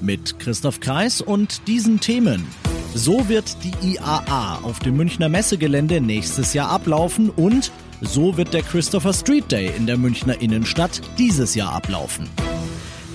Mit Christoph Kreis und diesen Themen. So wird die IAA auf dem Münchner Messegelände nächstes Jahr ablaufen und so wird der Christopher Street Day in der Münchner Innenstadt dieses Jahr ablaufen.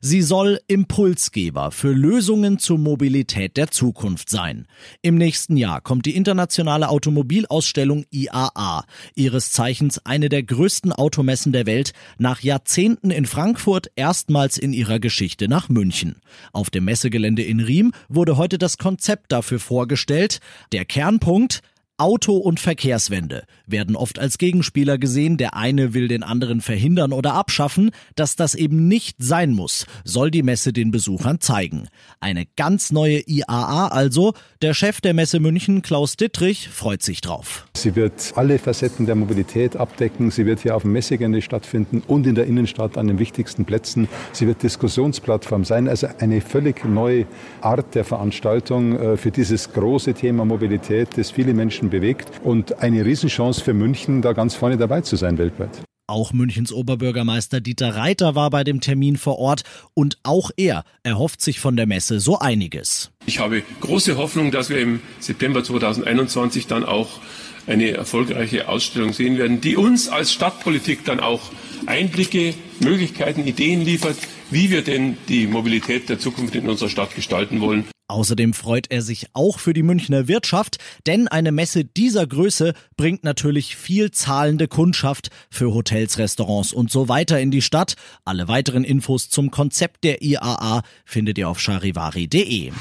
Sie soll Impulsgeber für Lösungen zur Mobilität der Zukunft sein. Im nächsten Jahr kommt die internationale Automobilausstellung IAA, ihres Zeichens eine der größten Automessen der Welt, nach Jahrzehnten in Frankfurt erstmals in ihrer Geschichte nach München. Auf dem Messegelände in Riem wurde heute das Konzept dafür vorgestellt. Der Kernpunkt Auto und Verkehrswende werden oft als Gegenspieler gesehen, der eine will den anderen verhindern oder abschaffen, dass das eben nicht sein muss, soll die Messe den Besuchern zeigen. Eine ganz neue IAA also, der Chef der Messe München, Klaus Dittrich, freut sich drauf. Sie wird alle Facetten der Mobilität abdecken, sie wird hier auf dem Messegelände stattfinden und in der Innenstadt an den wichtigsten Plätzen. Sie wird Diskussionsplattform sein, also eine völlig neue Art der Veranstaltung äh, für dieses große Thema Mobilität, das viele Menschen Menschen bewegt und eine Riesenchance für München, da ganz vorne dabei zu sein weltweit. Auch Münchens Oberbürgermeister Dieter Reiter war bei dem Termin vor Ort und auch er erhofft sich von der Messe so einiges. Ich habe große Hoffnung, dass wir im September 2021 dann auch eine erfolgreiche Ausstellung sehen werden, die uns als Stadtpolitik dann auch Einblicke, Möglichkeiten, Ideen liefert, wie wir denn die Mobilität der Zukunft in unserer Stadt gestalten wollen. Außerdem freut er sich auch für die Münchner Wirtschaft, denn eine Messe dieser Größe bringt natürlich viel zahlende Kundschaft für Hotels, Restaurants und so weiter in die Stadt. Alle weiteren Infos zum Konzept der IAA findet ihr auf charivari.de.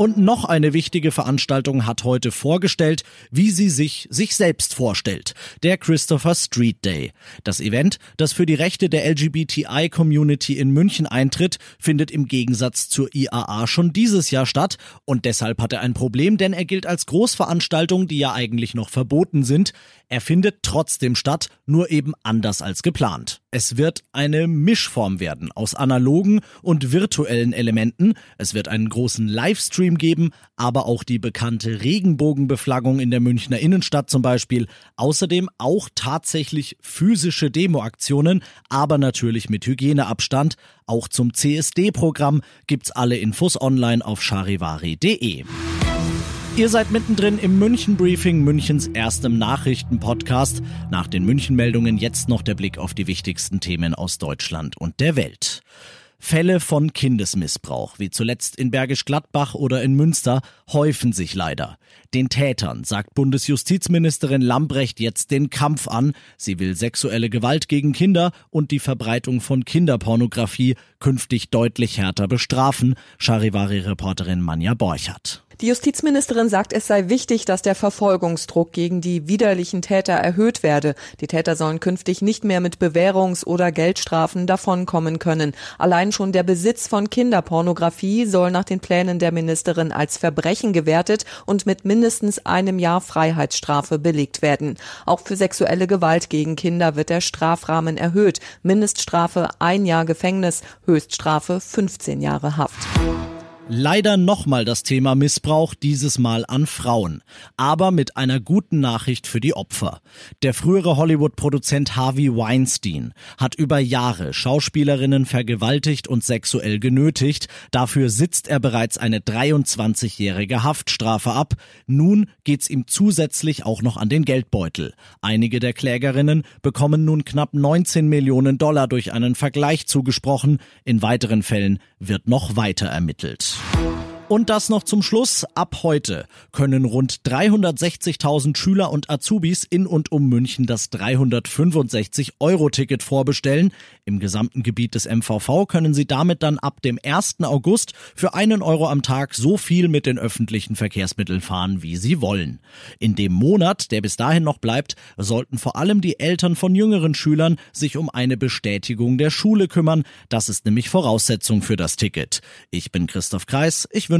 Und noch eine wichtige Veranstaltung hat heute vorgestellt, wie sie sich sich selbst vorstellt. Der Christopher Street Day. Das Event, das für die Rechte der LGBTI-Community in München eintritt, findet im Gegensatz zur IAA schon dieses Jahr statt und deshalb hat er ein Problem, denn er gilt als Großveranstaltung, die ja eigentlich noch verboten sind. Er findet trotzdem statt, nur eben anders als geplant. Es wird eine Mischform werden aus analogen und virtuellen Elementen. Es wird einen großen Livestream geben, aber auch die bekannte Regenbogenbeflaggung in der Münchner Innenstadt zum Beispiel. Außerdem auch tatsächlich physische Demoaktionen, aber natürlich mit Hygieneabstand. Auch zum CSD-Programm gibt's alle Infos online auf charivari.de. Ihr seid mittendrin im München Briefing, Münchens erstem Nachrichtenpodcast. Nach den München Meldungen jetzt noch der Blick auf die wichtigsten Themen aus Deutschland und der Welt. Fälle von Kindesmissbrauch, wie zuletzt in Bergisch Gladbach oder in Münster, häufen sich leider. Den Tätern sagt Bundesjustizministerin Lambrecht jetzt den Kampf an. Sie will sexuelle Gewalt gegen Kinder und die Verbreitung von Kinderpornografie künftig deutlich härter bestrafen. Charivari-Reporterin Manja Borchardt. Die Justizministerin sagt, es sei wichtig, dass der Verfolgungsdruck gegen die widerlichen Täter erhöht werde. Die Täter sollen künftig nicht mehr mit Bewährungs- oder Geldstrafen davonkommen können. Allein schon der Besitz von Kinderpornografie soll nach den Plänen der Ministerin als Verbrechen gewertet und mit mindestens einem Jahr Freiheitsstrafe belegt werden. Auch für sexuelle Gewalt gegen Kinder wird der Strafrahmen erhöht. Mindeststrafe ein Jahr Gefängnis, Höchststrafe 15 Jahre Haft. Leider nochmal das Thema Missbrauch, dieses Mal an Frauen. Aber mit einer guten Nachricht für die Opfer. Der frühere Hollywood-Produzent Harvey Weinstein hat über Jahre Schauspielerinnen vergewaltigt und sexuell genötigt. Dafür sitzt er bereits eine 23-jährige Haftstrafe ab. Nun geht's ihm zusätzlich auch noch an den Geldbeutel. Einige der Klägerinnen bekommen nun knapp 19 Millionen Dollar durch einen Vergleich zugesprochen. In weiteren Fällen wird noch weiter ermittelt. Peace. Und das noch zum Schluss. Ab heute können rund 360.000 Schüler und Azubis in und um München das 365-Euro-Ticket vorbestellen. Im gesamten Gebiet des MVV können sie damit dann ab dem 1. August für einen Euro am Tag so viel mit den öffentlichen Verkehrsmitteln fahren, wie sie wollen. In dem Monat, der bis dahin noch bleibt, sollten vor allem die Eltern von jüngeren Schülern sich um eine Bestätigung der Schule kümmern. Das ist nämlich Voraussetzung für das Ticket. Ich bin Christoph Kreis. Ich wünsche